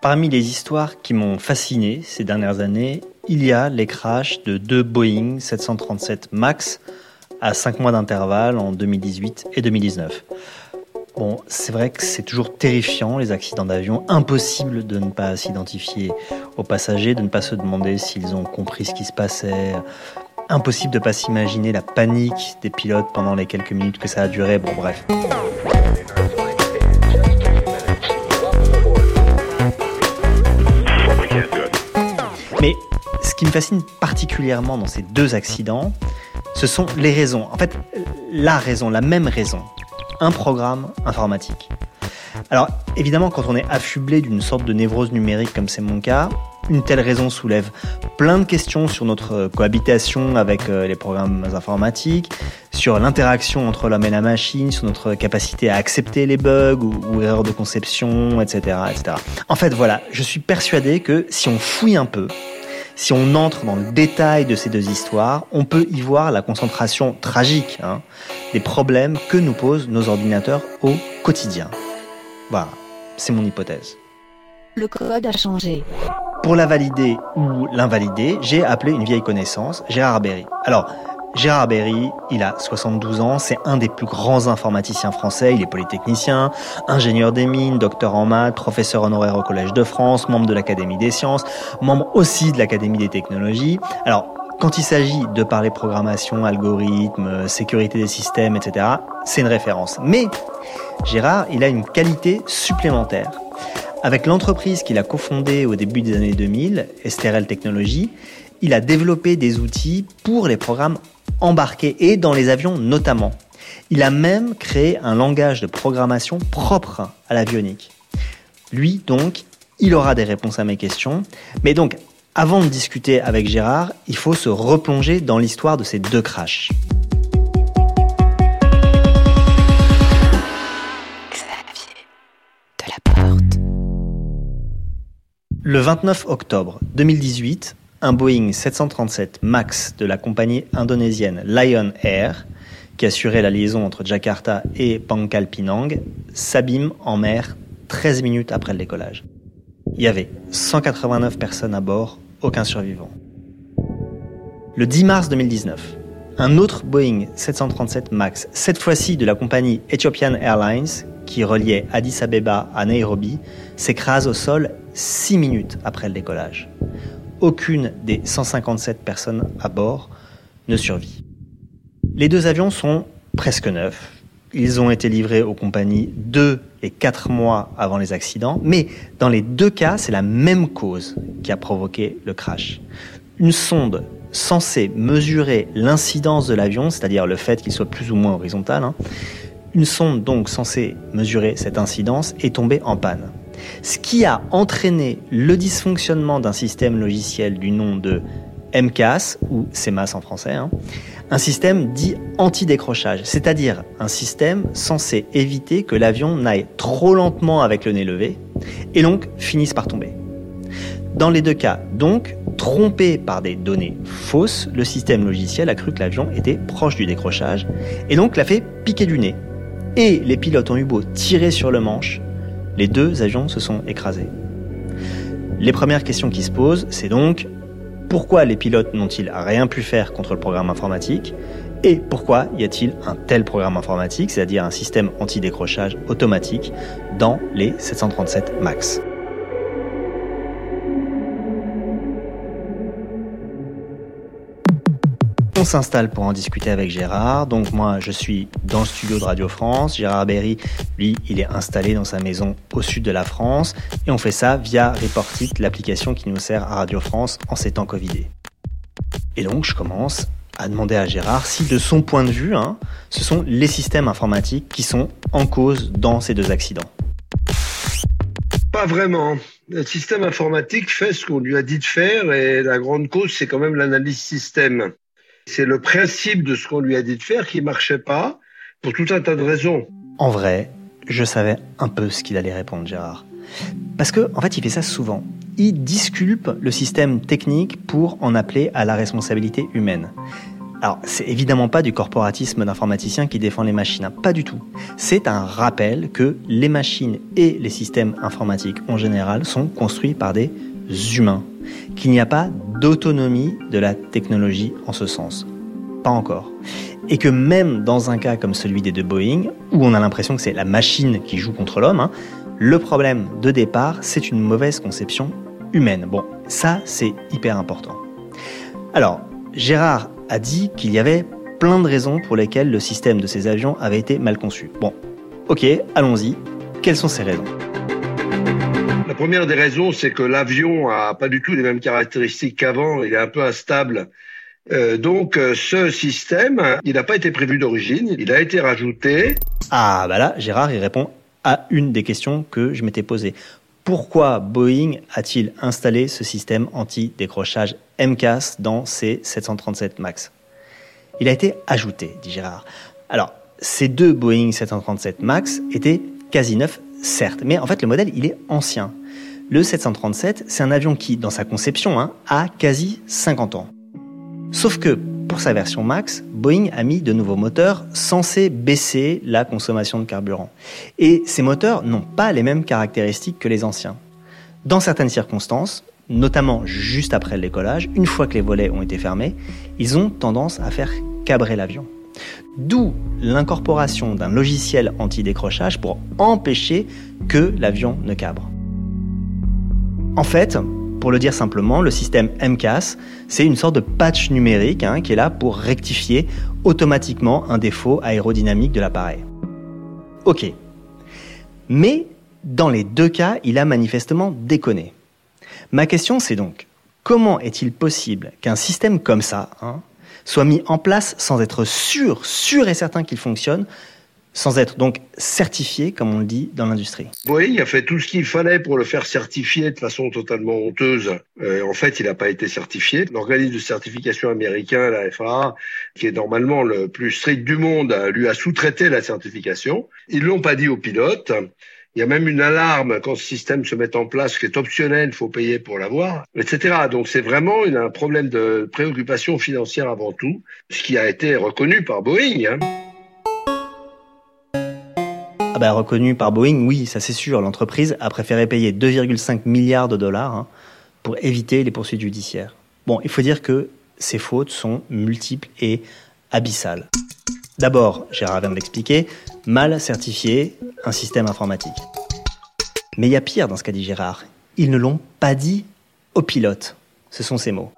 Parmi les histoires qui m'ont fasciné ces dernières années, il y a les crashs de deux Boeing 737 MAX à 5 mois d'intervalle en 2018 et 2019. Bon, c'est vrai que c'est toujours terrifiant les accidents d'avion, impossible de ne pas s'identifier aux passagers, de ne pas se demander s'ils ont compris ce qui se passait, impossible de ne pas s'imaginer la panique des pilotes pendant les quelques minutes que ça a duré, bon bref. Mais ce qui me fascine particulièrement dans ces deux accidents, ce sont les raisons. En fait, la raison, la même raison. Un programme informatique. Alors, évidemment, quand on est affublé d'une sorte de névrose numérique comme c'est mon cas, une telle raison soulève plein de questions sur notre cohabitation avec euh, les programmes informatiques, sur l'interaction entre l'homme et la machine, sur notre capacité à accepter les bugs ou, erreurs de conception, etc., etc. En fait, voilà, je suis persuadé que si on fouille un peu, si on entre dans le détail de ces deux histoires, on peut y voir la concentration tragique hein, des problèmes que nous posent nos ordinateurs au quotidien. Voilà, c'est mon hypothèse. Le code a changé. Pour la valider ou l'invalider, j'ai appelé une vieille connaissance, Gérard Berry. Alors, Gérard Berry, il a 72 ans, c'est un des plus grands informaticiens français, il est polytechnicien, ingénieur des mines, docteur en maths, professeur honoraire au Collège de France, membre de l'Académie des sciences, membre aussi de l'Académie des technologies. Alors, quand il s'agit de parler programmation, algorithme, sécurité des systèmes, etc., c'est une référence. Mais Gérard, il a une qualité supplémentaire. Avec l'entreprise qu'il a cofondée au début des années 2000, STRL Technologies, il a développé des outils pour les programmes embarqués et dans les avions notamment. Il a même créé un langage de programmation propre à l'avionique. Lui, donc, il aura des réponses à mes questions. Mais donc, avant de discuter avec Gérard, il faut se replonger dans l'histoire de ces deux crashs. Le 29 octobre 2018, un Boeing 737 MAX de la compagnie indonésienne Lion Air, qui assurait la liaison entre Jakarta et Pangkal Pinang, s'abîme en mer 13 minutes après le décollage. Il y avait 189 personnes à bord, aucun survivant. Le 10 mars 2019, un autre Boeing 737 MAX, cette fois-ci de la compagnie Ethiopian Airlines, qui reliait Addis Abeba à Nairobi, s'écrase au sol 6 minutes après le décollage. Aucune des 157 personnes à bord ne survit. Les deux avions sont presque neufs. Ils ont été livrés aux compagnies 2 et 4 mois avant les accidents, mais dans les deux cas, c'est la même cause qui a provoqué le crash. Une sonde censée mesurer l'incidence de l'avion, c'est-à-dire le fait qu'il soit plus ou moins horizontal, hein, une sonde donc censée mesurer cette incidence est tombée en panne. Ce qui a entraîné le dysfonctionnement d'un système logiciel du nom de MCAS, ou CMAS en français, hein, un système dit anti-décrochage, c'est-à-dire un système censé éviter que l'avion n'aille trop lentement avec le nez levé, et donc finisse par tomber. Dans les deux cas, donc, trompé par des données fausses, le système logiciel a cru que l'avion était proche du décrochage, et donc l'a fait piquer du nez, et les pilotes ont eu beau tirer sur le manche, les deux avions se sont écrasés. Les premières questions qui se posent, c'est donc pourquoi les pilotes n'ont-ils rien pu faire contre le programme informatique et pourquoi y a-t-il un tel programme informatique, c'est-à-dire un système anti-décrochage automatique dans les 737 MAX? On s'installe pour en discuter avec Gérard. Donc moi, je suis dans le studio de Radio France. Gérard Berry, lui, il est installé dans sa maison au sud de la France. Et on fait ça via Reportit, l'application qui nous sert à Radio France en ces temps Covidés. Et donc, je commence à demander à Gérard si, de son point de vue, hein, ce sont les systèmes informatiques qui sont en cause dans ces deux accidents. Pas vraiment. Le système informatique fait ce qu'on lui a dit de faire et la grande cause, c'est quand même l'analyse système. C'est le principe de ce qu'on lui a dit de faire qui marchait pas pour tout un tas de raisons. En vrai, je savais un peu ce qu'il allait répondre, Gérard. Parce que, en fait, il fait ça souvent. Il disculpe le système technique pour en appeler à la responsabilité humaine. Alors, c'est évidemment pas du corporatisme d'informaticien qui défend les machines, hein, pas du tout. C'est un rappel que les machines et les systèmes informatiques en général sont construits par des humains, qu'il n'y a pas d'autonomie de la technologie en ce sens. Pas encore. Et que même dans un cas comme celui des deux Boeing, où on a l'impression que c'est la machine qui joue contre l'homme, hein, le problème de départ, c'est une mauvaise conception humaine. Bon, ça, c'est hyper important. Alors, Gérard a dit qu'il y avait plein de raisons pour lesquelles le système de ces avions avait été mal conçu. Bon, ok, allons-y. Quelles sont ces raisons? La première des raisons, c'est que l'avion a pas du tout les mêmes caractéristiques qu'avant. Il est un peu instable. Euh, donc, euh, ce système, il n'a pas été prévu d'origine. Il a été rajouté. Ah, bah là, Gérard, il répond à une des questions que je m'étais posée. Pourquoi Boeing a-t-il installé ce système anti-décrochage MCAS dans ses 737 MAX? Il a été ajouté, dit Gérard. Alors, ces deux Boeing 737 MAX étaient quasi neufs, certes, mais en fait le modèle il est ancien. Le 737, c'est un avion qui, dans sa conception, hein, a quasi 50 ans. Sauf que pour sa version Max, Boeing a mis de nouveaux moteurs censés baisser la consommation de carburant. Et ces moteurs n'ont pas les mêmes caractéristiques que les anciens. Dans certaines circonstances, notamment juste après le décollage, une fois que les volets ont été fermés, ils ont tendance à faire cabrer l'avion. D'où l'incorporation d'un logiciel anti-décrochage pour empêcher que l'avion ne cabre. En fait, pour le dire simplement, le système MCAS, c'est une sorte de patch numérique hein, qui est là pour rectifier automatiquement un défaut aérodynamique de l'appareil. Ok. Mais dans les deux cas, il a manifestement déconné. Ma question c'est donc, comment est-il possible qu'un système comme ça hein, soit mis en place sans être sûr, sûr et certain qu'il fonctionne, sans être donc certifié, comme on le dit dans l'industrie. Boeing a fait tout ce qu'il fallait pour le faire certifier de façon totalement honteuse. Euh, en fait, il n'a pas été certifié. L'organisme de certification américain, la FAA, qui est normalement le plus strict du monde, lui a sous-traité la certification. Ils l'ont pas dit aux pilotes. Il y a même une alarme quand ce système se met en place qui est optionnel, il faut payer pour l'avoir, etc. Donc c'est vraiment un problème de préoccupation financière avant tout, ce qui a été reconnu par Boeing. Hein. Ah bah, reconnu par Boeing, oui, ça c'est sûr. L'entreprise a préféré payer 2,5 milliards de dollars hein, pour éviter les poursuites judiciaires. Bon, il faut dire que ces fautes sont multiples et abyssales. D'abord, Gérard vient de l'expliquer, mal certifié un système informatique. Mais il y a pire dans ce qu'a dit Gérard. Ils ne l'ont pas dit aux pilotes. Ce sont ces mots.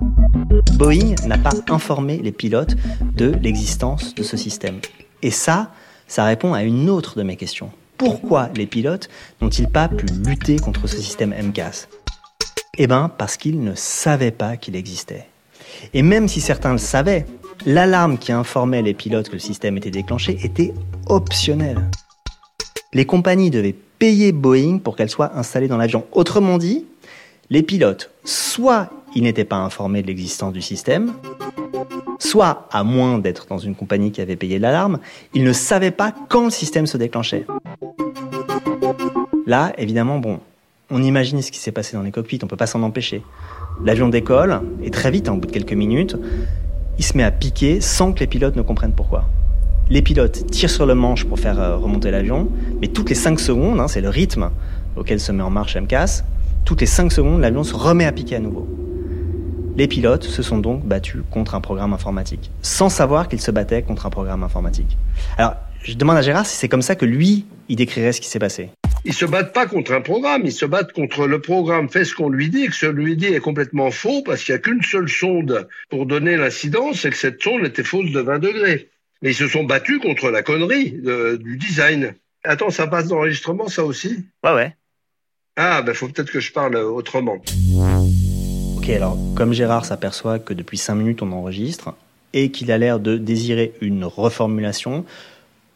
Boeing n'a pas informé les pilotes de l'existence de ce système. Et ça, ça répond à une autre de mes questions. Pourquoi les pilotes n'ont-ils pas pu lutter contre ce système MCAS Eh bien, parce qu'ils ne savaient pas qu'il existait. Et même si certains le savaient, l'alarme qui informait les pilotes que le système était déclenché était optionnelle. Les compagnies devaient payer Boeing pour qu'elle soit installée dans l'avion. Autrement dit, les pilotes, soit ils n'étaient pas informés de l'existence du système, soit, à moins d'être dans une compagnie qui avait payé l'alarme, ils ne savaient pas quand le système se déclenchait. Là, évidemment, bon, on imagine ce qui s'est passé dans les cockpits, on peut pas s'en empêcher. L'avion décolle, et très vite, en bout de quelques minutes, il se met à piquer sans que les pilotes ne comprennent pourquoi. Les pilotes tirent sur le manche pour faire euh, remonter l'avion, mais toutes les 5 secondes, hein, c'est le rythme auquel se met en marche MCAS, toutes les 5 secondes, l'avion se remet à piquer à nouveau. Les pilotes se sont donc battus contre un programme informatique, sans savoir qu'ils se battaient contre un programme informatique. Alors, je demande à Gérard si c'est comme ça que lui, il décrirait ce qui s'est passé. Ils se battent pas contre un programme, ils se battent contre le programme fait ce qu'on lui dit, et que ce lui dit est complètement faux parce qu'il n'y a qu'une seule sonde pour donner l'incidence et que cette sonde était fausse de 20 degrés. Mais ils se sont battus contre la connerie du design. Attends, ça passe d'enregistrement, ça aussi? Ouais, ouais. Ah, ben faut peut-être que je parle autrement. Ok, alors, comme Gérard s'aperçoit que depuis 5 minutes on enregistre et qu'il a l'air de désirer une reformulation,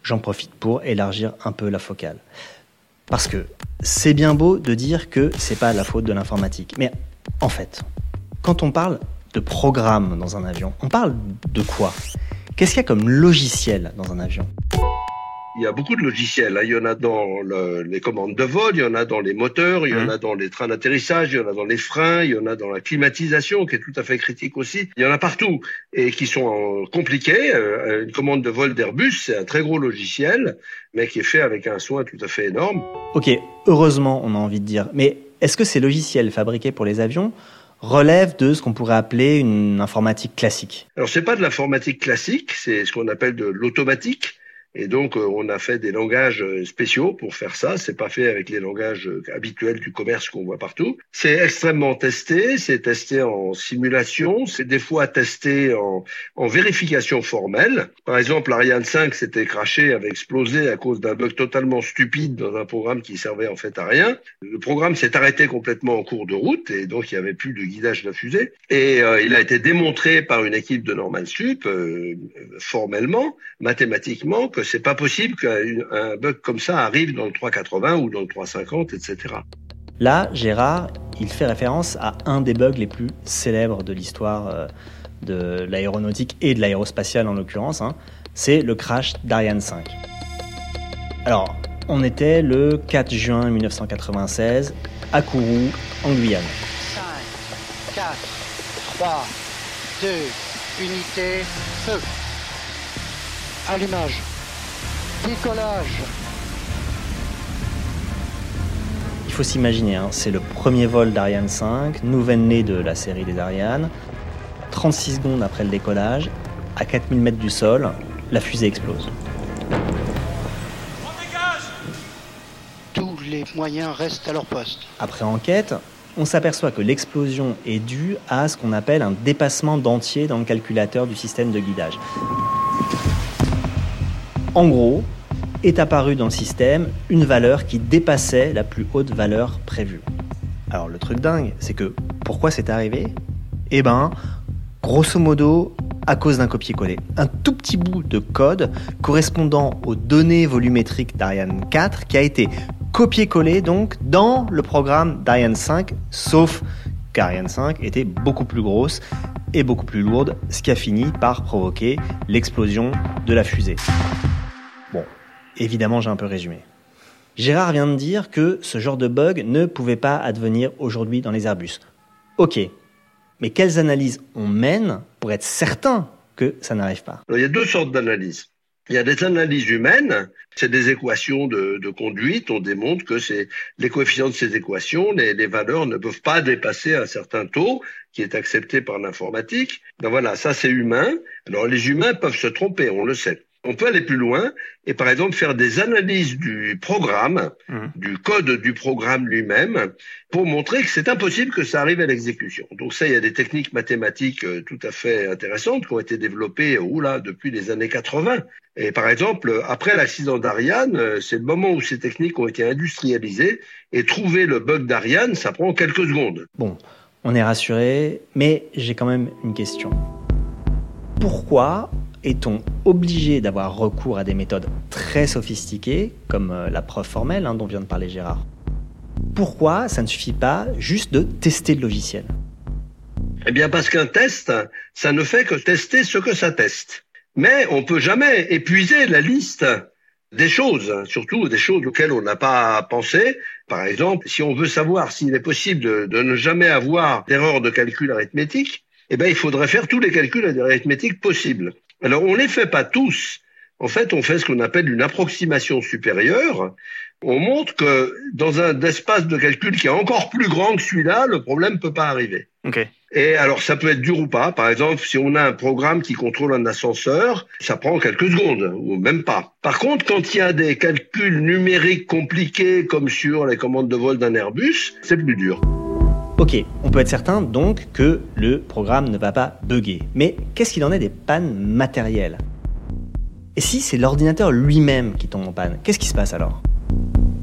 j'en profite pour élargir un peu la focale. Parce que c'est bien beau de dire que c'est pas la faute de l'informatique. Mais en fait, quand on parle de programme dans un avion, on parle de quoi? Qu'est-ce qu'il y a comme logiciel dans un avion? Il y a beaucoup de logiciels. Hein. Il y en a dans le, les commandes de vol, il y en a dans les moteurs, il y en a dans les trains d'atterrissage, il y en a dans les freins, il y en a dans la climatisation, qui est tout à fait critique aussi. Il y en a partout et qui sont compliqués. Euh, une commande de vol d'Airbus, c'est un très gros logiciel, mais qui est fait avec un soin tout à fait énorme. Ok, heureusement, on a envie de dire. Mais est-ce que ces logiciels fabriqués pour les avions relèvent de ce qu'on pourrait appeler une informatique classique? Alors c'est pas de l'informatique classique, c'est ce qu'on appelle de l'automatique. Et donc, euh, on a fait des langages euh, spéciaux pour faire ça. C'est pas fait avec les langages euh, habituels du commerce qu'on voit partout. C'est extrêmement testé. C'est testé en simulation. C'est des fois testé en, en, vérification formelle. Par exemple, l'Ariane 5 s'était craché, avait explosé à cause d'un bug totalement stupide dans un programme qui servait en fait à rien. Le programme s'est arrêté complètement en cours de route et donc il n'y avait plus de guidage de la fusée. Et il a été démontré par une équipe de Normal Sup, formellement, mathématiquement, que c'est pas possible qu'un bug comme ça arrive dans le 380 ou dans le 350, etc. Là, Gérard, il fait référence à un des bugs les plus célèbres de l'histoire euh, de l'aéronautique et de l'aérospatiale en l'occurrence. Hein. C'est le crash d'Ariane 5. Alors, on était le 4 juin 1996 à Kourou, en Guyane. 5, 4, 3, 2, unité, feu. Allumage. Décollage. Il faut s'imaginer, hein, c'est le premier vol d'Ariane 5, nouvelle-née de la série des Ariane. 36 secondes après le décollage, à 4000 mètres du sol, la fusée explose. Tous les moyens restent à leur poste. Après enquête, on s'aperçoit que l'explosion est due à ce qu'on appelle un dépassement d'entier dans le calculateur du système de guidage. En gros, est apparue dans le système une valeur qui dépassait la plus haute valeur prévue. Alors le truc dingue, c'est que pourquoi c'est arrivé? Eh ben, grosso modo, à cause d'un copier-coller. Un tout petit bout de code correspondant aux données volumétriques d'Ariane 4 qui a été copié-collé donc dans le programme d'Ariane 5, sauf qu'Ariane 5 était beaucoup plus grosse et beaucoup plus lourde, ce qui a fini par provoquer l'explosion de la fusée. Évidemment, j'ai un peu résumé. Gérard vient de dire que ce genre de bug ne pouvait pas advenir aujourd'hui dans les Airbus. Ok, mais quelles analyses on mène pour être certain que ça n'arrive pas? Il y a deux sortes d'analyses. Il y a des analyses humaines, c'est des équations de, conduite, on démontre que c'est les coefficients de ces équations, les, les, valeurs ne peuvent pas dépasser un certain taux qui est accepté par l'informatique. Ben voilà, ça c'est humain. Alors les humains peuvent se tromper, on le sait on peut aller plus loin et par exemple faire des analyses du programme, mmh. du code du programme lui-même, pour montrer que c'est impossible que ça arrive à l'exécution. Donc ça, il y a des techniques mathématiques euh, tout à fait intéressantes qui ont été développées oula, depuis les années 80. Et par exemple, après l'accident d'Ariane, euh, c'est le moment où ces techniques ont été industrialisées et trouver le bug d'Ariane, ça prend quelques secondes. Bon, on est rassuré, mais j'ai quand même une question. Pourquoi est-on obligé d'avoir recours à des méthodes très sophistiquées, comme euh, la preuve formelle hein, dont vient de parler Gérard? Pourquoi ça ne suffit pas juste de tester le logiciel? Eh bien parce qu'un test, ça ne fait que tester ce que ça teste. Mais on peut jamais épuiser la liste des choses, surtout des choses auxquelles on n'a pas pensé. Par exemple, si on veut savoir s'il est possible de, de ne jamais avoir d'erreur de calcul arithmétique, eh bien, il faudrait faire tous les calculs arithmétiques possibles. Alors, on ne les fait pas tous. En fait, on fait ce qu'on appelle une approximation supérieure. On montre que dans un espace de calcul qui est encore plus grand que celui-là, le problème ne peut pas arriver. Et alors, ça peut être dur ou pas. Par exemple, si on a un programme qui contrôle un ascenseur, ça prend quelques secondes, ou même pas. Par contre, quand il y a des calculs numériques compliqués, comme sur les commandes de vol d'un Airbus, c'est plus dur. Ok, on peut être certain donc que le programme ne va pas bugger. Mais qu'est-ce qu'il en est des pannes matérielles? Et si c'est l'ordinateur lui-même qui tombe en panne, qu'est-ce qui se passe alors?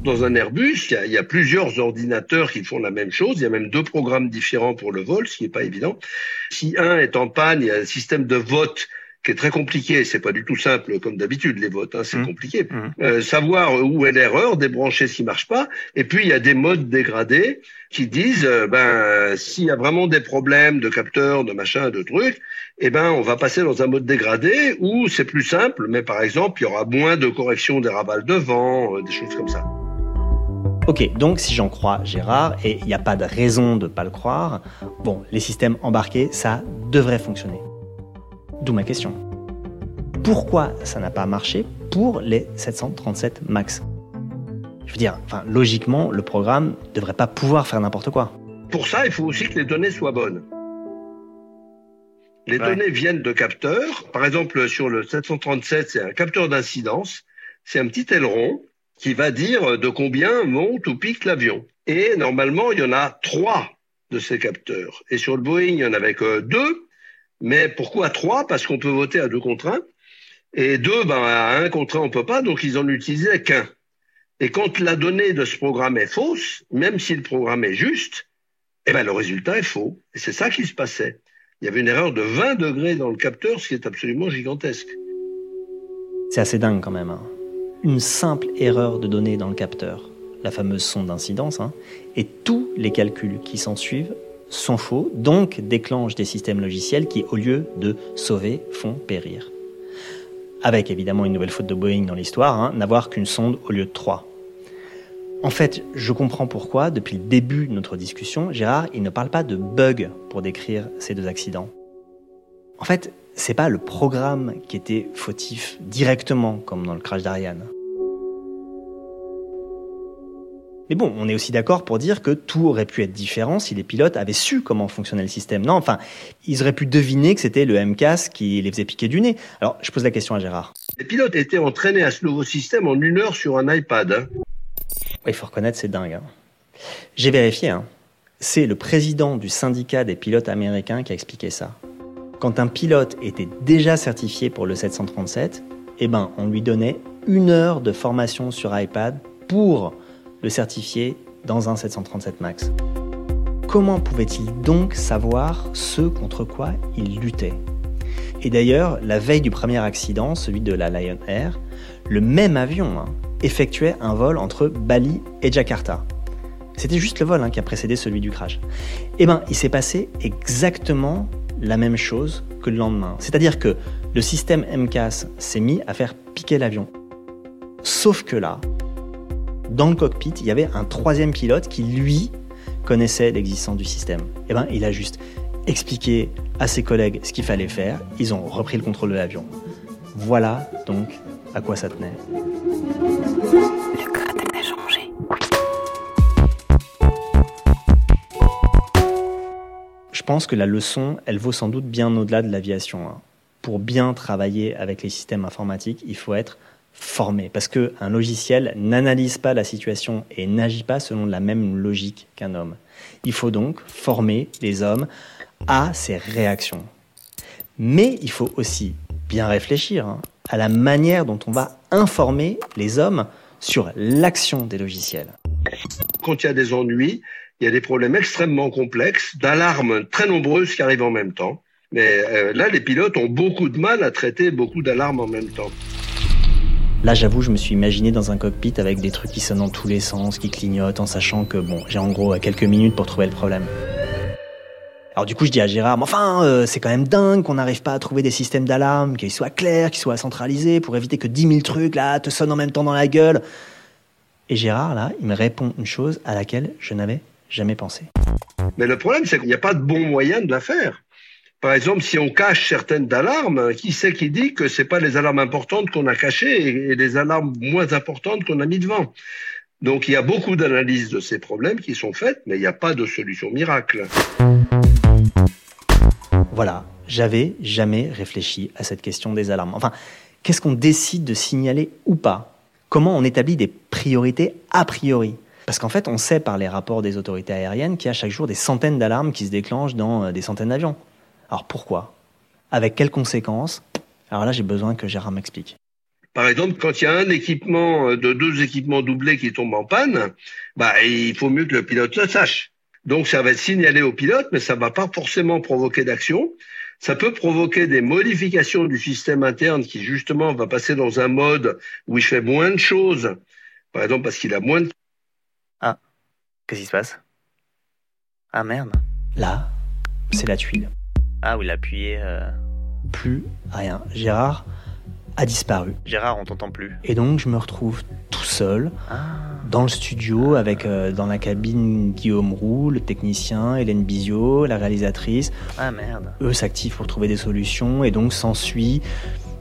Dans un Airbus, il y, a, plusieurs ordinateurs qui font la même chose. Il y a même deux programmes différents pour le vol, ce qui n'est pas évident. Si un est en panne, il y a un système de vote qui est très compliqué. C'est pas du tout simple comme d'habitude les votes, hein, c'est Mmh. compliqué. Mmh. Euh, savoir où est l'erreur, débrancher qui marche pas. Et puis il y a des modes dégradés qui disent, euh, ben s'il y a vraiment des problèmes de capteurs, de machins, de trucs, eh ben on va passer dans un mode dégradé où c'est plus simple, mais par exemple il y aura moins de correction des ravals de vent, euh, des choses comme ça. Ok, donc si j'en crois Gérard, et il n'y a pas de raison de ne pas le croire, bon, les systèmes embarqués, ça devrait fonctionner. D'où ma question. Pourquoi ça n'a pas marché pour les 737 MAX? Je veux dire, enfin, logiquement, le programme ne devrait pas pouvoir faire n'importe quoi. Pour ça, il faut aussi que les données soient bonnes. Les Ouais. données viennent de capteurs. Par exemple, sur le 737, c'est un capteur d'incidence. C'est un petit aileron qui va dire de combien monte ou pique l'avion. Et normalement, il y en a trois de ces capteurs. Et sur le Boeing, il y en avait que deux. Mais pourquoi trois? Parce qu'on peut voter à deux contre un. Et deux, ben, à un contre un, on peut pas, donc ils en utilisaient qu'un. Et quand la donnée de ce programme est fausse, même si le programme est juste, eh ben, le résultat est faux. Et c'est ça qui se passait. Il y avait une erreur de 20 degrés dans le capteur, ce qui est absolument gigantesque. C'est assez dingue quand même. hein. Une simple erreur de données dans le capteur, la fameuse sonde d'incidence, hein, et tous les calculs qui s'en suivent sont faux, donc déclenchent des systèmes logiciels qui, au lieu de sauver, font périr. Avec évidemment une nouvelle faute de Boeing dans l'histoire, hein, n'avoir qu'une sonde au lieu de trois. En fait, je comprends pourquoi, depuis le début de notre discussion, Gérard, il ne parle pas de bug pour décrire ces deux accidents. En fait, c'est pas le programme qui était fautif directement, comme dans le crash d'Ariane. Mais bon, on est aussi d'accord pour dire que tout aurait pu être différent si les pilotes avaient su comment fonctionnait le système. Non, enfin, ils auraient pu deviner que c'était le MCAS qui les faisait piquer du nez. Alors, je pose la question à Gérard. Les pilotes étaient entraînés à ce nouveau système en une heure sur un iPad. hein. Ouais, il faut reconnaître, c'est dingue. hein. J'ai vérifié. hein. C'est le président du syndicat des pilotes américains qui a expliqué ça. Quand un pilote était déjà certifié pour le 737, eh ben, on lui donnait une heure de formation sur iPad pour le certifier dans un 737 MAX. Comment pouvait-il donc savoir ce contre quoi il luttait? Et d'ailleurs, la veille du premier accident, celui de la Lion Air, le même avion hein, effectuait un vol entre Bali et Jakarta. C'était juste le vol hein, qui a précédé celui du crash. Eh ben, il s'est passé exactement la même chose que le lendemain. C'est-à-dire que le système MCAS s'est mis à faire piquer l'avion. Sauf que là, dans le cockpit, il y avait un troisième pilote qui, lui, connaissait l'existence du système. Eh ben, il a juste expliqué à ses collègues ce qu'il fallait faire. Ils ont repris le contrôle de l'avion. Voilà donc à quoi ça tenait. Le code a changé. Je pense que la leçon, elle vaut sans doute bien au-delà de l'aviation. hein. Pour bien travailler avec les systèmes informatiques, il faut être formé. Parce qu'un logiciel n'analyse pas la situation et n'agit pas selon la même logique qu'un homme. Il faut donc former les hommes à ces réactions. Mais il faut aussi bien réfléchir hein, à la manière dont on va informer les hommes sur l'action des logiciels. Quand il y a des ennuis, il y a des problèmes extrêmement complexes, d'alarmes très nombreuses qui arrivent en même temps. Mais euh, là, les pilotes ont beaucoup de mal à traiter beaucoup d'alarmes en même temps. Là, j'avoue, je me suis imaginé dans un cockpit avec des trucs qui sonnent dans tous les sens, qui clignotent, en sachant que bon, j'ai en gros quelques minutes pour trouver le problème. Alors du coup, je dis à Gérard, mais enfin, euh, c'est quand même dingue qu'on n'arrive pas à trouver des systèmes d'alarme, qu'ils soient clairs, qu'ils soient centralisés, pour éviter que 10 000 trucs là te sonnent en même temps dans la gueule. Et Gérard, là, il me répond une chose à laquelle je n'avais jamais pensé. Mais le problème, c'est qu'il n'y a pas de bon moyen de la faire. Par exemple, si on cache certaines alarmes, qui c'est qui dit que c'est pas les alarmes importantes qu'on a cachées et, et les alarmes moins importantes qu'on a mis devant? Donc il y a beaucoup d'analyses de ces problèmes qui sont faites, mais il n'y a pas de solution miracle. Voilà, j'avais jamais réfléchi à cette question des alarmes. Enfin, qu'est-ce qu'on décide de signaler ou pas? Comment on établit des priorités a priori? Parce qu'en fait, on sait par les rapports des autorités aériennes qu'il y a chaque jour des centaines d'alarmes qui se déclenchent dans euh, des centaines d'avions. Alors pourquoi? Avec quelles conséquences? Alors là, j'ai besoin que Gérard m'explique. Par exemple, quand il y a un équipement euh, de deux équipements doublés qui tombe en panne, bah, il faut mieux que le pilote le sache. Donc ça va être signalé au pilote, mais ça va pas forcément provoquer d'action. Ça peut provoquer des modifications du système interne qui justement va passer dans un mode où il fait moins de choses. Par exemple parce qu'il a moins de... Qu'est-ce qui se passe? Ah merde. Là, c'est la tuile. Ah oui, il a appuyé. euh, Plus rien. Gérard a disparu. Gérard, on t'entend plus. Et donc, je me retrouve tout seul Ah. dans le studio avec euh, dans la cabine Guillaume Roux, le technicien, Hélène Bizio, la réalisatrice. Ah merde. Eux s'activent pour trouver des solutions et donc s'ensuit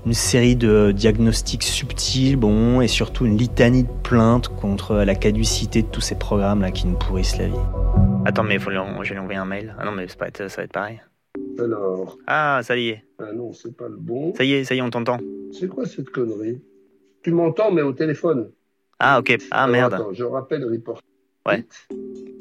une série de diagnostics subtils, bon, et surtout une litanie de plaintes contre la caducité de tous ces programmes-là qui nous pourrissent la vie. Attends, mais faut lui en- je vais lui envoyer un mail. Ah non, mais ça va être pareil. Alors, Ah, ça y est. ah non, c'est pas le bon. Ça y est, ça y est, on t'entend. C'est quoi cette connerie? Tu m'entends, mais au téléphone. Ah ok. Ah Alors, merde. Attends, je rappelle Report. Ouais.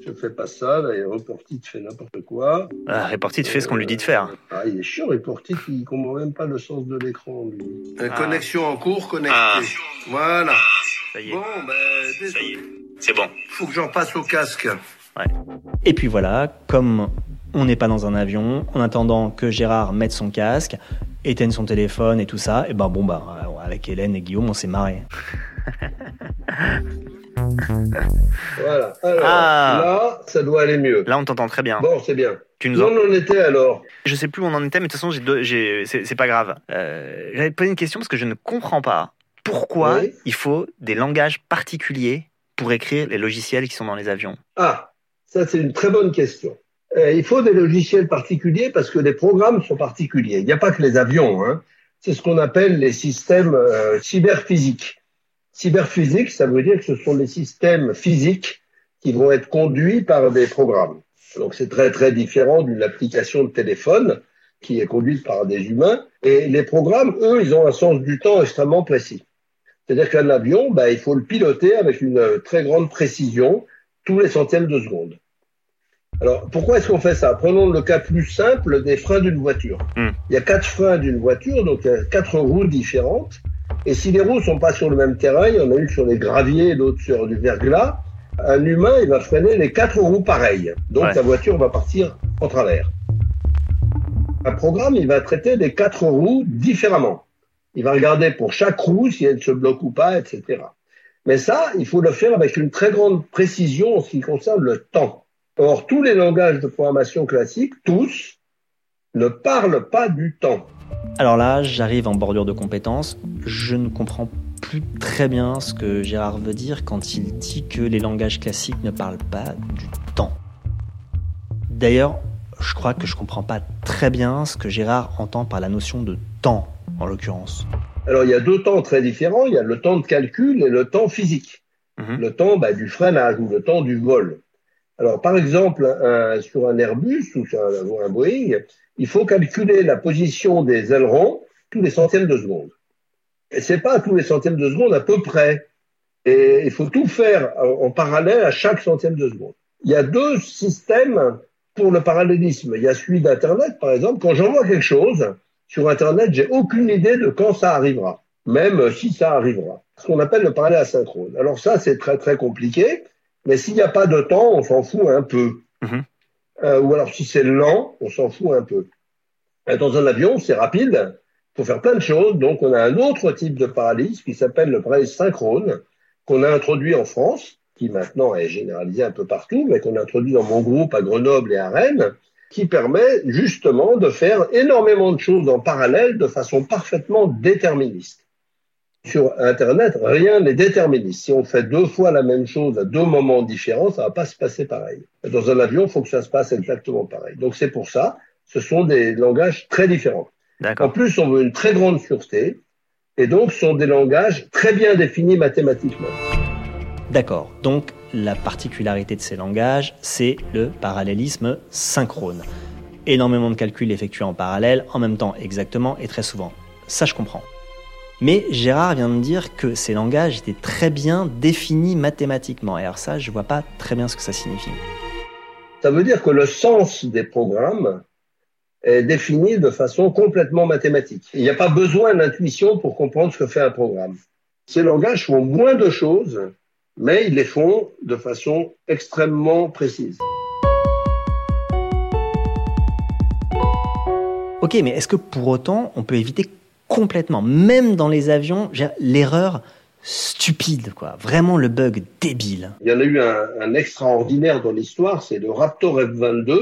Je fais pas ça, là, et Reportit fait n'importe quoi. Ah, Reportit fait ce qu'on lui dit de faire. Ah, il est chiant, Reportit, il comprend même pas le sens de l'écran, lui. Ah. Connexion en cours, connecté. Ah. Voilà. Ça y est. Bon, ben, Ça y désolé. est. C'est bon. Faut que j'en passe au casque. Et puis voilà, comme on n'est pas dans un avion, en attendant que Gérard mette son casque, éteigne son téléphone et tout ça, et ben bon bah avec Hélène et Guillaume on s'est marré. Voilà. Alors, Ah. là, ça doit aller mieux. Là, on t'entend très bien. Bon, c'est bien. Tu nous Où en... on en était alors? Je sais plus où on en était, mais de toute façon, deux- c'est pas grave. Euh, J'allais te poser une question parce que je ne comprends pas pourquoi Oui. il faut des langages particuliers pour écrire les logiciels qui sont dans les avions. Ah, ça c'est une très bonne question. Euh, il faut des logiciels particuliers parce que les programmes sont particuliers. Il n'y a pas que les avions. Hein. C'est ce qu'on appelle les systèmes euh, cyberphysiques. Cyberphysique, ça veut dire que ce sont les systèmes physiques qui vont être conduits par des programmes. Donc c'est très très différent d'une application de téléphone qui est conduite par des humains. Et les programmes, eux, ils ont un sens du temps extrêmement précis. C'est-à-dire qu'un avion, ben, il faut le piloter avec une euh, très grande précision tous les centièmes de seconde. Alors, pourquoi est-ce qu'on fait ça? Prenons le cas plus simple des freins d'une voiture. Hmm. Il y a quatre freins d'une voiture, donc il y a quatre roues différentes. Et si les roues sont pas sur le même terrain, il y en a une sur les graviers, l'autre sur du verglas, un humain, il va freiner les quatre roues pareilles. Donc Ouais. la voiture va partir en travers. Un programme, il va traiter les quatre roues différemment. Il va regarder pour chaque roue si elle se bloque ou pas, etc. Mais ça, il faut le faire avec une très grande précision en ce qui concerne le temps. Or, tous les langages de programmation classiques, tous, ne parlent pas du temps. Alors là, j'arrive en bordure de compétences, je ne comprends plus très bien ce que Gérard veut dire quand il dit que les langages classiques ne parlent pas du temps. D'ailleurs, je crois que je comprends pas très bien ce que Gérard entend par la notion de temps, en l'occurrence. Alors, il y a deux temps très différents. Il y a le temps de calcul et le temps physique. Mhm. Le temps bah, du freinage ou le temps du vol. Alors, par exemple, un- sur un Airbus ou sur un, Boeing, il faut calculer la position des ailerons tous les centièmes de seconde. Et c'est pas tous les centièmes de seconde à peu près. Et il faut tout faire en, en parallèle à chaque centième de seconde. Il y a deux systèmes pour le parallélisme. Il y a celui d'Internet, par exemple. Quand j'envoie quelque chose sur Internet, j'ai aucune idée de quand ça arrivera, même si ça arrivera. Ce qu'on appelle le parallèle asynchrone. Alors ça, c'est très très compliqué. Mais s'il n'y a pas de temps, on s'en fout un peu. Mhm. Euh, ou alors si c'est lent, on s'en fout un peu. Euh, Dans un avion, c'est rapide, il faut faire plein de choses. Donc on a un autre type de parallélisme qui s'appelle le parallèle synchrone, qu'on a introduit en France, qui maintenant est généralisé un peu partout, mais qu'on a introduit dans mon groupe à Grenoble et à Rennes, qui permet justement de faire énormément de choses en parallèle de façon parfaitement déterministe. Sur Internet, rien n'est déterministe. Si on fait deux fois la même chose à deux moments différents, ça va pas se passer pareil. Dans un avion, il faut que ça se passe exactement pareil. Donc c'est pour ça, ce sont des langages très différents. En plus, on veut une très grande sûreté, et donc ce sont des langages très bien définis mathématiquement. D'accord, donc la particularité de ces langages, c'est le parallélisme synchrone. Énormément de calculs effectués en parallèle, en même temps exactement et très souvent. Ça je comprends. Mais Gérard vient de me dire que ces langages étaient très bien définis mathématiquement. Et alors ça, je vois pas très bien ce que ça signifie. Ça veut dire que le sens des programmes est défini de façon complètement mathématique. Il n'y a pas besoin d'intuition pour comprendre ce que fait un programme. Ces langages font moins de choses, mais ils les font de façon extrêmement précise. Ok, mais est-ce que pour autant, on peut éviter complètement, même dans les avions, l'erreur stupide, quoi. Vraiment le bug débile. Il y en a eu un, un extraordinaire dans l'histoire, c'est le Raptor F-22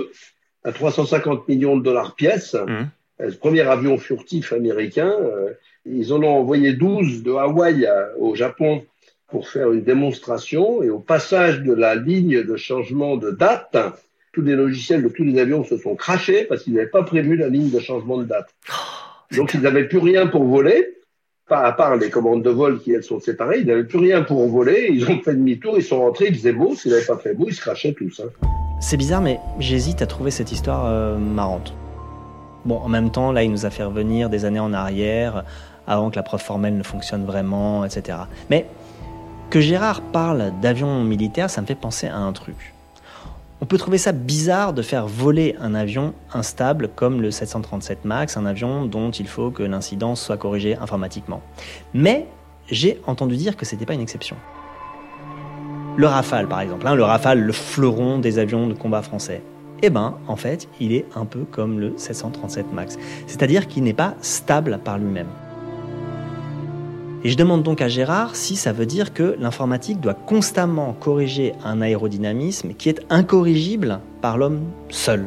à 350 millions de dollars pièce. Mhm. Euh, Ce premier avion furtif américain, euh, ils en ont envoyé 12 de Hawaï à- au Japon pour faire une démonstration et au passage de la ligne de changement de date, tous les logiciels de tous les avions se sont crachés parce qu'ils n'avaient pas prévu la ligne de changement de date. Donc ils n'avaient plus rien pour voler, pas à part les commandes de vol qui elles sont séparées, ils n'avaient plus rien pour voler, ils ont fait demi-tour, ils sont rentrés, il faisait beau, s'ils n'avaient pas fait beau, ils se crachaient tous. hein. C'est bizarre, mais j'hésite à trouver cette histoire euh, marrante. Bon, en même temps, là, il nous a fait revenir des années en arrière, avant que la preuve formelle ne fonctionne vraiment, etc. Mais que Gérard parle d'avion militaire, ça me fait penser à un truc. On peut trouver ça bizarre de faire voler un avion instable comme le 737 MAX, un avion dont il faut que l'incidence soit corrigée informatiquement. Mais j'ai entendu dire que c'était pas une exception. Le Rafale, par exemple, hein, le Rafale, le fleuron des avions de combat français. Eh ben, en fait, il est un peu comme le 737 MAX, c'est-à-dire qu'il n'est pas stable par lui-même. Et je demande donc à Gérard si ça veut dire que l'informatique doit constamment corriger un aérodynamisme qui est incorrigible par l'homme seul.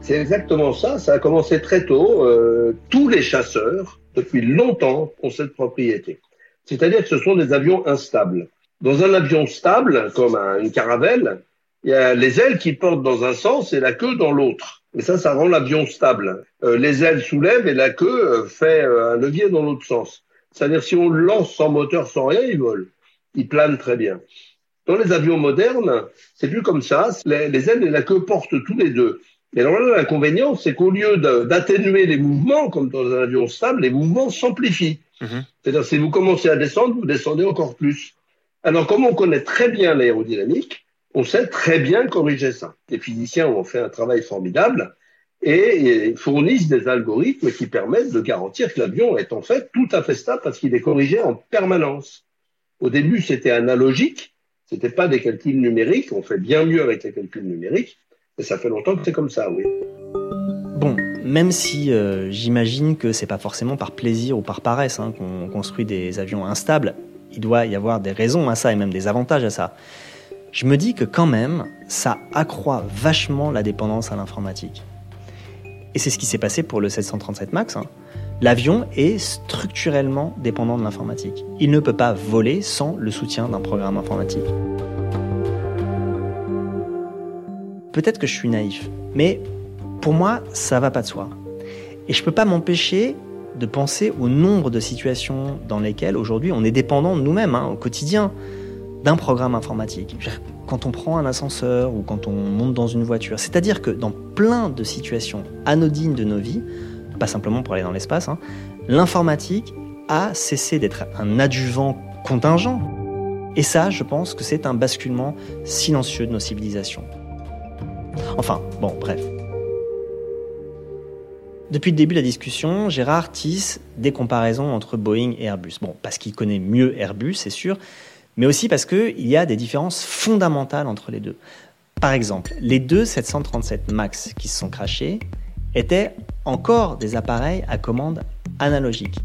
C'est exactement ça, ça a commencé très tôt. Euh, tous les chasseurs, depuis longtemps, ont cette propriété. C'est-à-dire que ce sont des avions instables. Dans un avion stable, comme un- une caravelle, il y a les ailes qui portent dans un sens et la queue dans l'autre. Et ça, ça rend l'avion stable. Euh, les ailes soulèvent et la queue euh, fait un levier dans l'autre sens. C'est-à-dire si on le lance sans moteur, sans rien, il vole. Il plane très bien. Dans les avions modernes, c'est plus comme ça. Les, les ailes et la queue portent tous les deux. Mais alors là, l'inconvénient, c'est qu'au lieu d'atténuer les mouvements, comme dans un avion stable, les mouvements s'amplifient. Mhm. C'est-à-dire, si vous commencez à descendre, vous descendez encore plus. Alors, comme on connaît très bien l'aérodynamique, on sait très bien corriger ça. Les physiciens ont fait un travail formidable et, fournissent des algorithmes qui permettent de garantir que l'avion est en fait tout à fait stable parce qu'il est corrigé en permanence. Au début, c'était analogique, c'était pas des calculs numériques, on fait bien mieux avec les calculs numériques, et ça fait longtemps que c'est comme ça, oui. Bon, même si euh, j'imagine que c'est pas forcément par plaisir ou par paresse hein, qu'on construit des avions instables, il doit y avoir des raisons à ça et même des avantages à ça. Je me dis que quand même, ça accroît vachement la dépendance à l'informatique. Et c'est ce qui s'est passé pour le 737 MAX. hein. L'avion est structurellement dépendant de l'informatique. Il ne peut pas voler sans le soutien d'un programme informatique. Peut-être que je suis naïf, mais pour moi, ça va pas de soi. Et je peux pas m'empêcher de penser au nombre de situations dans lesquelles aujourd'hui on est dépendant nous-mêmes, hein, au quotidien, d'un programme informatique. Quand on prend un ascenseur ou quand on monte dans une voiture. C'est-à-dire que dans plein de situations anodines de nos vies, pas simplement pour aller dans l'espace, hein, l'informatique a cessé d'être un adjuvant contingent. Et ça, je pense que c'est un basculement silencieux de nos civilisations. Enfin, bon, bref. Depuis le début de la discussion, Gérard tisse des comparaisons entre Boeing et Airbus. Bon, parce qu'il connaît mieux Airbus, c'est sûr, mais aussi parce qu'il y a des différences fondamentales entre les deux. Par exemple, les deux 737 MAX qui se sont crachés étaient encore des appareils à commande analogique.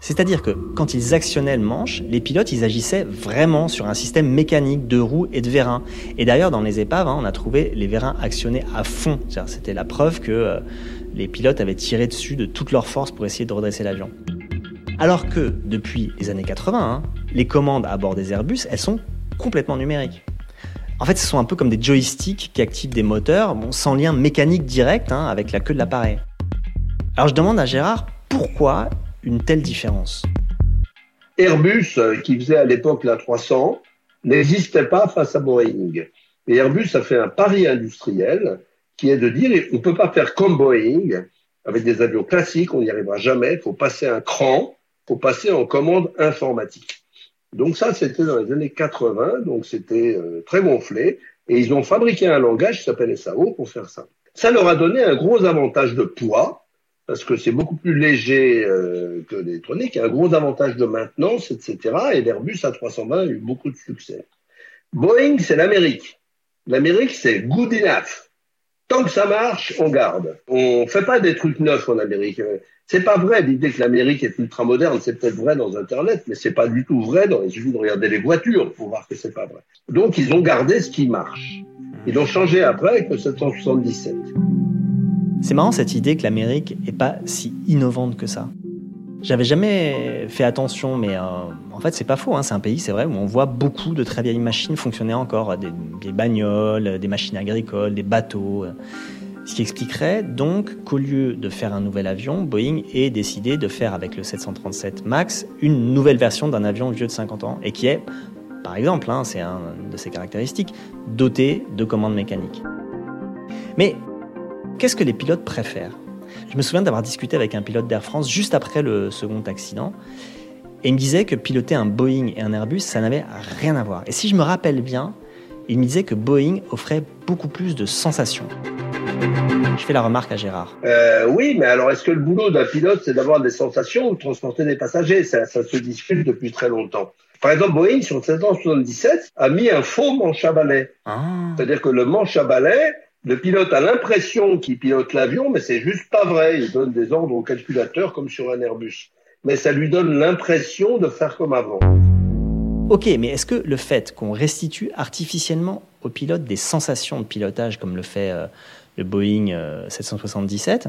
C'est-à-dire que quand ils actionnaient le manche, les pilotes ils agissaient vraiment sur un système mécanique de roues et de vérins. Et d'ailleurs dans les épaves, hein, on a trouvé les vérins actionnés à fond. C'était la preuve que euh, les pilotes avaient tiré dessus de toute leur force pour essayer de redresser l'avion. Alors que depuis les années 80, hein, les commandes à bord des Airbus, elles sont complètement numériques. En fait, ce sont un peu comme des joysticks qui activent des moteurs, sans lien mécanique direct hein, avec la queue de l'appareil. Alors je demande à Gérard pourquoi une telle différence? Airbus, euh, qui faisait à l'époque la 300, n'existait pas face à Boeing. Et Airbus a fait un pari industriel qui est de dire on ne peut pas faire comme Boeing, avec des avions classiques, on n'y arrivera jamais, il faut passer un cran, faut passer en commande informatique. Donc ça, c'était dans les années 80, donc c'était euh, très gonflé, et ils ont fabriqué un langage qui s'appelle SAO pour faire ça. Ça leur a donné un gros avantage de poids, parce que c'est beaucoup plus léger euh, que l'électronique, un gros avantage de maintenance, etc. Et l'Airbus A320 a eu beaucoup de succès. Boeing, c'est l'Amérique. L'Amérique, c'est good enough. Tant que ça marche, on garde. On fait pas des trucs neufs en Amérique. C'est pas vrai l'idée que l'Amérique est ultra moderne. C'est peut-être vrai dans Internet, mais c'est pas du tout vrai. Dans, il suffit de regarder les voitures pour voir que c'est pas vrai. Donc ils ont gardé ce qui marche. Ils l'ont changé après avec le 777. C'est marrant cette idée que l'Amérique est pas si innovante que ça. J'avais jamais fait attention, mais euh, en fait c'est pas faux. Hein. C'est un pays, c'est vrai, où on voit beaucoup de très vieilles machines fonctionner encore, des, bagnoles, des machines agricoles, des bateaux. Ce qui expliquerait donc qu'au lieu de faire un nouvel avion, Boeing ait décidé de faire avec le 737 MAX une nouvelle version d'un avion vieux de 50 ans et qui est, par exemple, hein, c'est un de ses caractéristiques, doté de commandes mécaniques. Mais qu'est-ce que les pilotes préfèrent? Je me souviens d'avoir discuté avec un pilote d'Air France juste après le second accident. Et il me disait que piloter un Boeing et un Airbus, ça n'avait rien à voir. Et si je me rappelle bien, il me disait que Boeing offrait beaucoup plus de sensations. Je fais la remarque à Gérard. Euh, oui, mais alors est-ce que le boulot d'un pilote, c'est d'avoir des sensations ou de transporter des passagers? Ça, ça se discute depuis très longtemps. Par exemple, Boeing, sur le 777, a mis un faux manche à balai. Ah. C'est-à-dire que le manche à balai, le pilote a l'impression qu'il pilote l'avion, mais c'est juste pas vrai. Il donne des ordres au calculateur comme sur un Airbus. Mais ça lui donne l'impression de faire comme avant. Ok, mais est-ce que le fait qu'on restitue artificiellement au pilote des sensations de pilotage comme le fait euh, le Boeing euh, 777,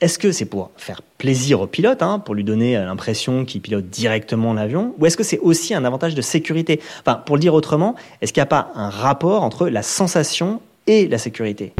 est-ce que c'est pour faire plaisir au pilote, hein, pour lui donner euh, l'impression qu'il pilote directement l'avion, ou est-ce que c'est aussi un avantage de sécurité? Enfin, pour le dire autrement, est-ce qu'il n'y a pas un rapport entre la sensation et la sécurité?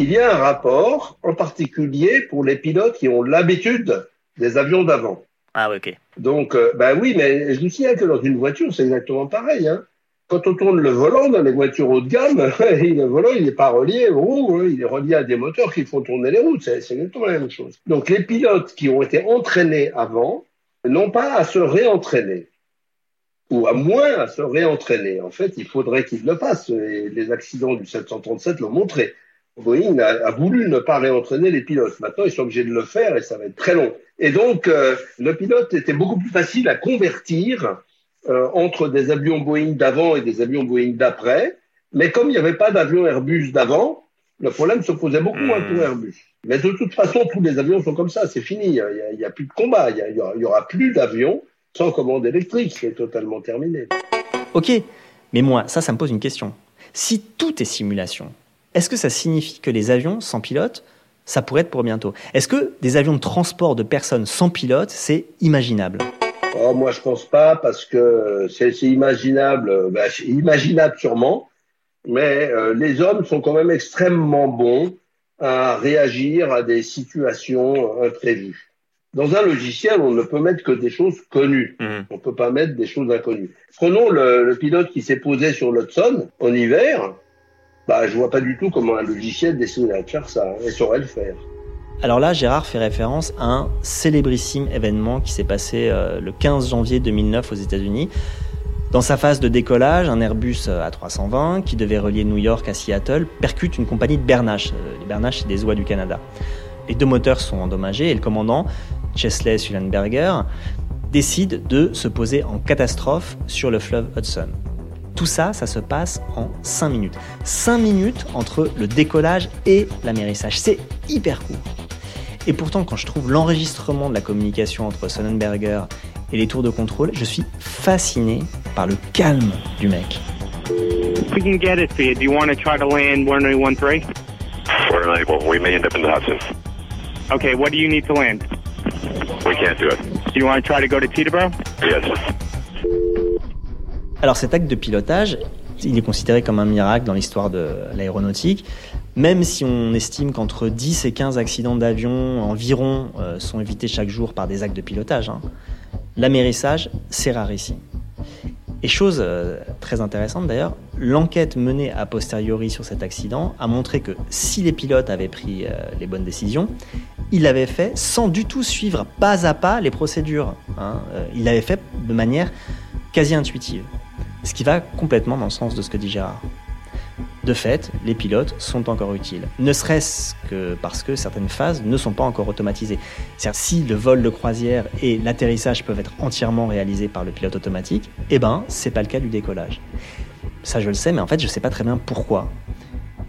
Il y a un rapport, en particulier pour les pilotes qui ont l'habitude des avions d'avant. Ah, ok. Donc, euh, bah oui, mais je vous signale que dans une voiture, c'est exactement pareil. Hein. Quand on tourne le volant dans les voitures haut de gamme, le volant, il n'est pas relié aux roues, hein. il est relié à des moteurs qui font tourner les roues. C'est c'est exactement la même chose. Donc, les pilotes qui ont été entraînés avant n'ont pas à se réentraîner. Ou à moins à se réentraîner. En fait, il faudrait qu'ils le fassent. Et les accidents du 737 l'ont montré. Boeing a, a voulu ne pas réentraîner les pilotes. Maintenant, ils sont obligés de le faire et ça va être très long. Et donc, euh, le pilote était beaucoup plus facile à convertir euh, entre des avions Boeing d'avant et des avions Boeing d'après. Mais comme il n'y avait pas d'avion Airbus d'avant, le problème se posait beaucoup moins pour Airbus. Mais de toute façon, tous les avions sont comme ça, c'est fini. Il n'y a, il y a plus de combat, il y, a- il y aura, il y aura plus d'avions sans commande électrique, c'est totalement terminé. Ok, mais moi, ça, ça me pose une question. Si tout est simulation, est-ce que ça signifie que les avions sans pilote, ça pourrait être pour bientôt? Est-ce que des avions de transport de personnes sans pilote, c'est imaginable? Oh, moi, je pense pas parce que c'est imaginable, euh, c'est imaginable sûrement, mais euh, les hommes sont quand même extrêmement bons à réagir à des situations imprévues. Dans un logiciel, on ne peut mettre que des choses connues. Mhm. On peut pas mettre des choses inconnues. Prenons le, le pilote qui s'est posé sur l'Hudson en hiver. Bah, je vois pas du tout comment un logiciel déciderait de faire ça hein, saurait le faire. Alors là, Gérard fait référence à un célébrissime événement qui s'est passé euh, le 15 janvier 2009 aux États-Unis. Dans sa phase de décollage, un Airbus euh, A320 qui devait relier New York à Seattle percute une compagnie de bernaches. Euh, Les bernaches, c'est des oies du Canada. Les deux moteurs sont endommagés et le commandant, Chesley Sullenberger, décide de se poser en catastrophe sur le fleuve Hudson. Tout ça, ça se passe en 5 minutes. 5 minutes entre le décollage et l'amérissage. C'est hyper court. Et pourtant, quand je trouve l'enregistrement de la communication entre Sonnenberger et les tours de contrôle, je suis fasciné par le calme du mec. We can get it for you. Do you want to try to land 1013? We're unable. We may end up in the Hudson. Okay, what do you need to land? We can't do it. Do you want to try to go to Teterboro? Yes. Alors cet acte de pilotage, il est considéré comme un miracle dans l'histoire de l'aéronautique, même si on estime qu'entre 10 et 15 accidents d'avion environ euh, sont évités chaque jour par des actes de pilotage. hein. L'amérissage, c'est rarissime. Et chose euh, très intéressante d'ailleurs, l'enquête menée a posteriori sur cet accident a montré que si les pilotes avaient pris euh, les bonnes décisions, ils l'avaient fait sans du tout suivre pas à pas les procédures. hein. Ils l'avaient fait de manière quasi intuitive. Ce qui va complètement dans le sens de ce que dit Gérard. De fait, les pilotes sont encore utiles, ne serait-ce que parce que certaines phases ne sont pas encore automatisées. C'est-à-dire, si le vol de croisière et l'atterrissage peuvent être entièrement réalisés par le pilote automatique, eh ben, c'est pas le cas du décollage. Ça, je le sais, mais en fait, je sais pas très bien pourquoi.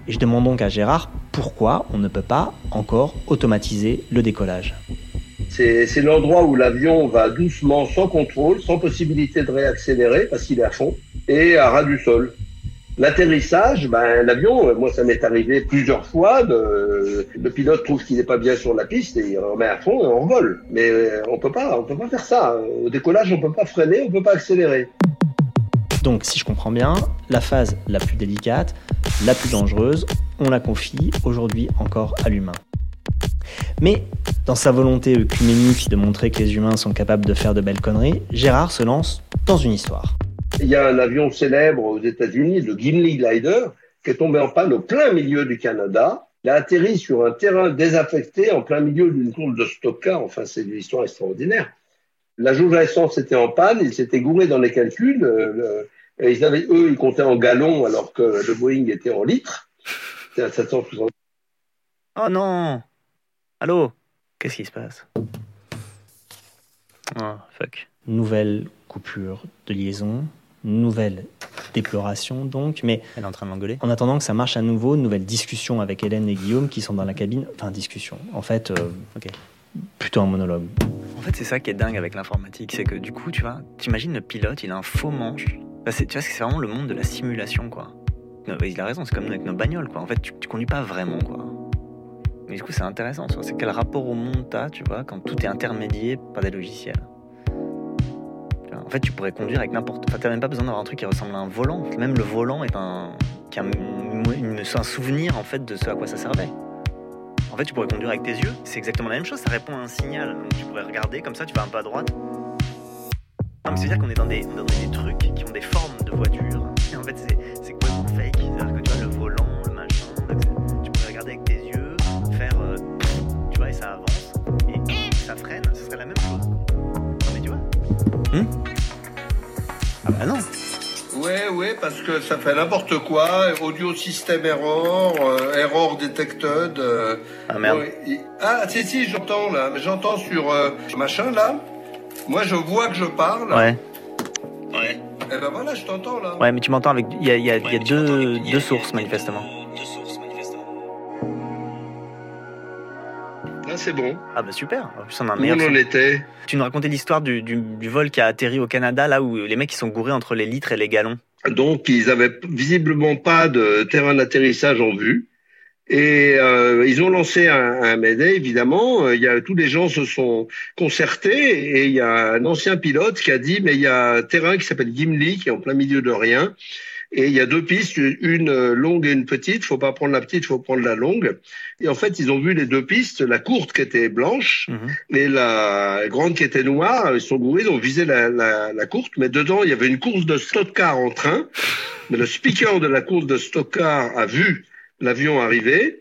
Et je demande donc à Gérard pourquoi on ne peut pas encore automatiser le décollage. C'est l'endroit où l'avion va doucement, sans contrôle, sans possibilité de réaccélérer parce qu'il est à fond, et à ras du sol. L'atterrissage, ben, l'avion, euh, moi ça m'est arrivé plusieurs fois, le pilote trouve qu'il n'est pas bien sur la piste et il remet à fond et on vole. Mais euh, on peut pas, peut pas faire ça. Au décollage, on peut pas freiner, on peut pas accélérer. Donc, si je comprends bien, la phase la plus délicate, la plus dangereuse, on la confie aujourd'hui encore à l'humain. Mais dans sa volonté œcuménique de montrer que les humains sont capables de faire de belles conneries, Gérard se lance dans une histoire. Il y a un avion célèbre aux États-Unis, le Gimli Glider, qui est tombé en panne au plein milieu du Canada. Il a atterri sur un terrain désaffecté en plein milieu d'une course de stock-car. Enfin, c'est une histoire extraordinaire. La jauge à essence était en panne, ils s'étaient gourés dans les calculs. euh, le- et ils avaient, eux, ils comptaient en gallons alors que le Boeing était en litres. C'était à 760. Oh non Allô? Qu'est-ce qui se passe? Oh, fuck. Nouvelle coupure de liaison, nouvelle déploration donc, mais Elle est en train de l'engueuler en attendant que ça marche à nouveau, nouvelle discussion avec Hélène et Guillaume qui sont dans la cabine. Enfin, discussion. En fait, euh, Ok. plutôt un monologue. En fait, c'est ça qui est dingue avec l'informatique, c'est que du coup, tu vois, t'imagines le pilote, il a un faux manche. Bah, tu vois, c'est vraiment le monde de la simulation, quoi. Non, Il a raison, c'est comme nous avec nos bagnoles, quoi. En fait, tu, tu conduis pas vraiment, quoi. Mais du coup, c'est intéressant. C'est quel rapport au monde t'as, tu vois, quand tout est intermédié par des logiciels. En fait, tu pourrais conduire avec n'importe. Enfin, t'as même pas besoin d'avoir un truc qui ressemble à un volant. Même le volant est un, souvenir, en fait, de ce à quoi ça servait. En fait, tu pourrais conduire avec tes yeux. C'est exactement la même chose. Ça répond à un signal. Donc, tu pourrais regarder comme ça, tu vas un peu à droite. Non, mais c'est-à-dire qu'on est dans des, dans des trucs qui ont des formes de voitures. Et en fait, c'est ça freine. Ce serait la même chose. Non, mais tu vois Ah bah non. Ouais, ouais, parce que ça fait n'importe quoi. Audio system error, euh, error detected. euh, Ah merde. Ouais, Ah, si, si, j'entends là. Mais J'entends sur euh, machin là. Moi, je vois que je parle. Ouais. Ouais. Eh ben voilà, je t'entends là. Ouais, mais tu m'entends avec. Il y a, y a deux, deux sources, manifestement. C'est bon. Ah bah super. En plus, on a un Où meilleur on était Tu nous racontais l'histoire du, du, du vol qui a atterri au Canada, là où les mecs ils sont gourés entre les litres et les gallons. Donc, ils avaient visiblement pas de terrain d'atterrissage en vue. Et euh, ils ont lancé un, un Mayday, évidemment. Euh, Il y a, tous les gens se sont concertés et il y a un ancien pilote qui a dit, mais il y a un terrain qui s'appelle Gimli, qui est en plein milieu de rien. Et il y a deux pistes, une euh, longue et une petite. Faut pas prendre la petite, faut prendre la longue. Et en fait, ils ont vu les deux pistes, la courte qui était blanche Mhm. et la grande qui était noire. Ils sont gourés, ils ont visé la, la, la courte, mais dedans, il y avait une course de stock car en train. Mais le speaker de la course de stock car a vu l'avion arriver.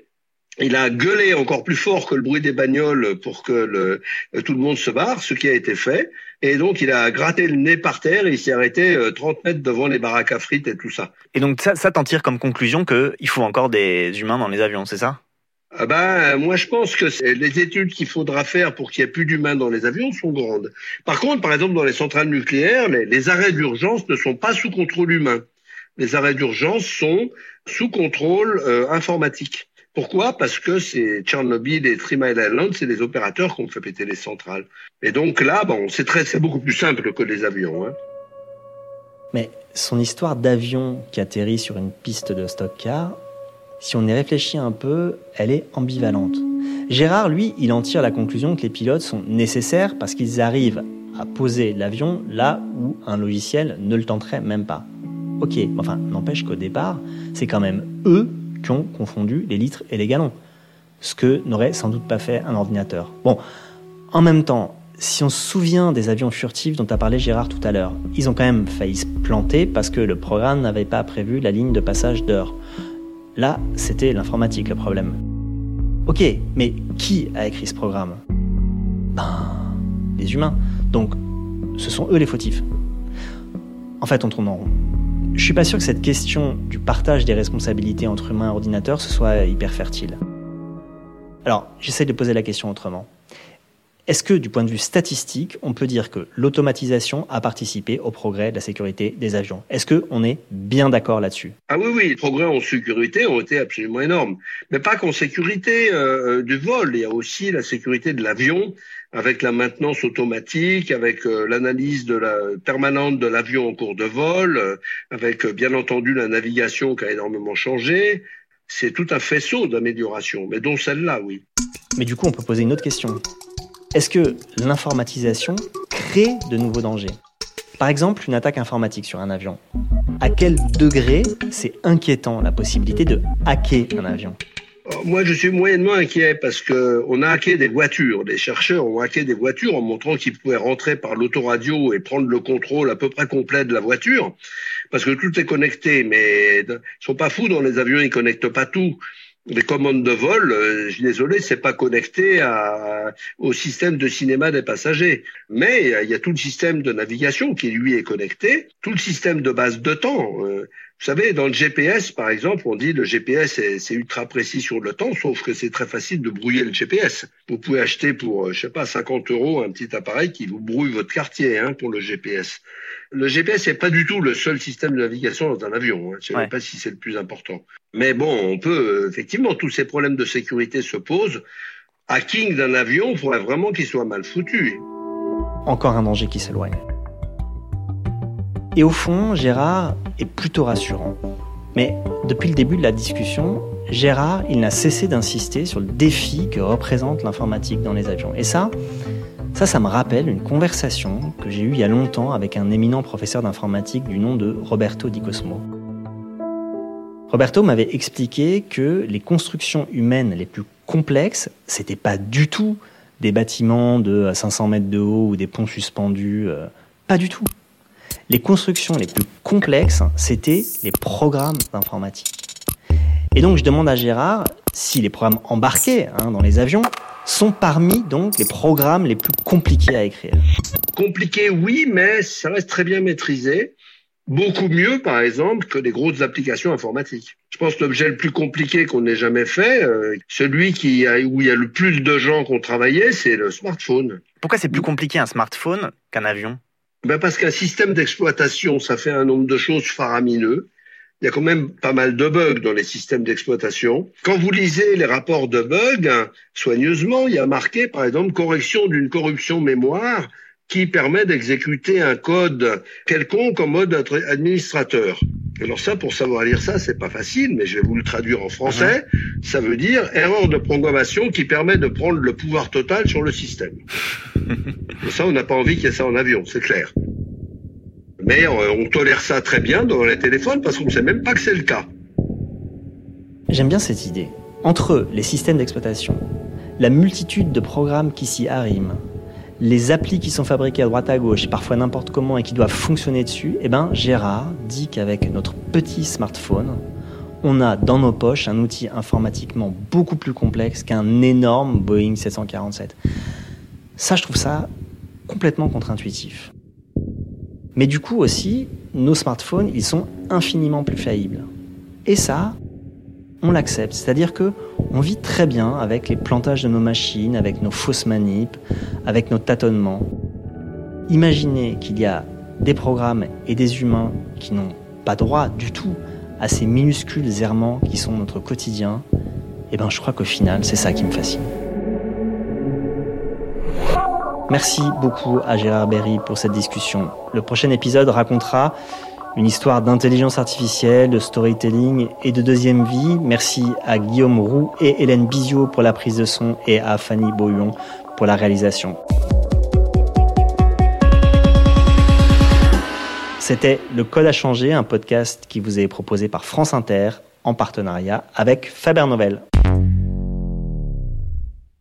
Il a gueulé encore plus fort que le bruit des bagnoles pour que le, tout le monde se barre, ce qui a été fait. Et donc, il a gratté le nez par terre et il s'est arrêté euh, 30 mètres devant les baraques à frites et tout ça. Et donc ça, ça t'en tire comme conclusion que il faut encore des humains dans les avions, c'est ça? Ah ben, moi, je pense que les études qu'il faudra faire pour qu'il y ait plus d'humains dans les avions sont grandes. Par contre, par exemple, dans les centrales nucléaires, les, les arrêts d'urgence ne sont pas sous contrôle humain. Les arrêts d'urgence sont sous contrôle euh, informatique. Pourquoi? Parce que c'est Tchernobyl et Three Mile Island, c'est les opérateurs qui ont fait péter les centrales. Et donc là, bon, c'est très, c'est beaucoup plus simple que les avions. Hein. Mais son histoire d'avion qui atterrit sur une piste de stock car, si on y réfléchit un peu, elle est ambivalente. Gérard, lui, il en tire la conclusion que les pilotes sont nécessaires parce qu'ils arrivent à poser l'avion là où un logiciel ne le tenterait même pas. Ok, enfin, n'empêche qu'au départ, c'est quand même eux qui ont confondu les litres et les gallons. Ce que n'aurait sans doute pas fait un ordinateur. Bon, en même temps, si on se souvient des avions furtifs dont a parlé Gérard tout à l'heure, ils ont quand même failli se planter parce que le programme n'avait pas prévu la ligne de passage d'heure. Là, c'était l'informatique le problème. Ok, mais qui a écrit ce programme? Ben, les humains. Donc, ce sont eux les fautifs. En fait, on tourne en rond. Je suis pas sûr que cette question du partage des responsabilités entre humains et ordinateurs ce soit hyper fertile. Alors, j'essaie de poser la question autrement. Est-ce que, du point de vue statistique, on peut dire que l'automatisation a participé au progrès de la sécurité des avions? Est-ce qu'on est bien d'accord là-dessus? Ah oui, oui, les progrès en sécurité ont été absolument énormes. Mais pas qu'en sécurité euh, du vol, il y a aussi la sécurité de l'avion avec la maintenance automatique, avec euh, l'analyse permanente de l'avion en cours de vol, euh, avec euh, bien entendu la navigation qui a énormément changé. C'est tout un faisceau d'amélioration, mais dont celle-là, oui. Mais du coup, on peut poser une autre question. Est-ce que l'informatisation crée de nouveaux dangers? Par exemple, une attaque informatique sur un avion. À quel degré c'est inquiétant la possibilité de hacker un avion? Moi, je suis moyennement inquiet parce que on a hacké des voitures. Les chercheurs ont hacké des voitures en montrant qu'ils pouvaient rentrer par l'autoradio et prendre le contrôle à peu près complet de la voiture parce que tout est connecté. Mais ils sont pas fous dans les avions, ils connectent pas tout les commandes de vol, euh, je suis désolé, c'est pas connecté à, au système de cinéma des passagers. Mais il y a tout le système de navigation qui lui est connecté, tout le système de base de temps. Euh, vous savez, dans le GPS, par exemple, on dit le GPS c'est ultra précis sur le temps, sauf que c'est très facile de brouiller le GPS. Vous pouvez acheter pour, euh, je sais pas, 50 euros un petit appareil qui vous brouille votre quartier hein, pour le GPS. Le GPS n'est pas du tout le seul système de navigation dans un avion. Hein. Je ne sais pas si c'est le plus important. Mais bon, on peut, euh, effectivement, tous ces problèmes de sécurité se posent. Hacking d'un avion, il faudrait vraiment qu'il soit mal foutu. Encore un danger qui s'éloigne. Et au fond, Gérard est plutôt rassurant. Mais depuis le début de la discussion, Gérard, il n'a cessé d'insister sur le défi que représente l'informatique dans les avions. Et ça, ça, me rappelle une conversation que j'ai eue il y a longtemps avec un éminent professeur d'informatique du nom de Roberto Di Cosmo. Roberto m'avait expliqué que les constructions humaines les plus complexes, c'était pas du tout des bâtiments de 500 mètres de haut ou des ponts suspendus, euh, pas du tout. Les constructions les plus complexes, c'était les programmes d'informatique. Et donc je demande à Gérard si les programmes embarqués hein, dans les avions sont parmi donc les programmes les plus compliqués à écrire. Compliqué, oui, mais ça reste très bien maîtrisé. Beaucoup mieux, par exemple, que des grosses applications informatiques. Je pense que l'objet le plus compliqué qu'on ait jamais fait, euh, celui qui a, où il y a le plus de gens qui ont travaillé, c'est le smartphone. Pourquoi c'est plus compliqué un smartphone qu'un avion? Ben Parce qu'un système d'exploitation, ça fait un nombre de choses faramineux il y a quand même pas mal de bugs dans les systèmes d'exploitation. Quand vous lisez les rapports de bugs, hein, soigneusement, il y a marqué, par exemple, correction d'une corruption mémoire qui permet d'exécuter un code quelconque en mode administrateur. Alors ça, pour savoir lire ça, c'est pas facile, mais je vais vous le traduire en français. Ça veut dire erreur de programmation qui permet de prendre le pouvoir total sur le système. Et ça, on n'a pas envie qu'il y ait ça en avion, c'est clair. Mais euh, on tolère ça très bien dans les téléphones parce qu'on ne sait même pas que c'est le cas. J'aime bien cette idée. Entre les systèmes d'exploitation, la multitude de programmes qui s'y arriment, les applis qui sont fabriqués à droite à gauche, parfois n'importe comment et qui doivent fonctionner dessus, eh ben Gérard dit qu'avec notre petit smartphone, on a dans nos poches un outil informatiquement beaucoup plus complexe qu'un énorme Boeing 747. Ça, je trouve ça complètement contre-intuitif. Mais du coup aussi, nos smartphones, ils sont infiniment plus faillibles. Et ça, on l'accepte. C'est-à-dire que on vit très bien avec les plantages de nos machines, avec nos fausses manips, avec nos tâtonnements. Imaginez qu'il y a des programmes et des humains qui n'ont pas droit du tout à ces minuscules errements qui sont notre quotidien. Et eh ben, je crois qu'au final, c'est ça qui me fascine. Merci beaucoup à Gérard Berry pour cette discussion. Le prochain épisode racontera une histoire d'intelligence artificielle, de storytelling et de deuxième vie. Merci à Guillaume Roux et Hélène Bizio pour la prise de son et à Fanny Boyon pour la réalisation. C'était Le Code a changé, un podcast qui vous est proposé par France Inter en partenariat avec Faber Novel.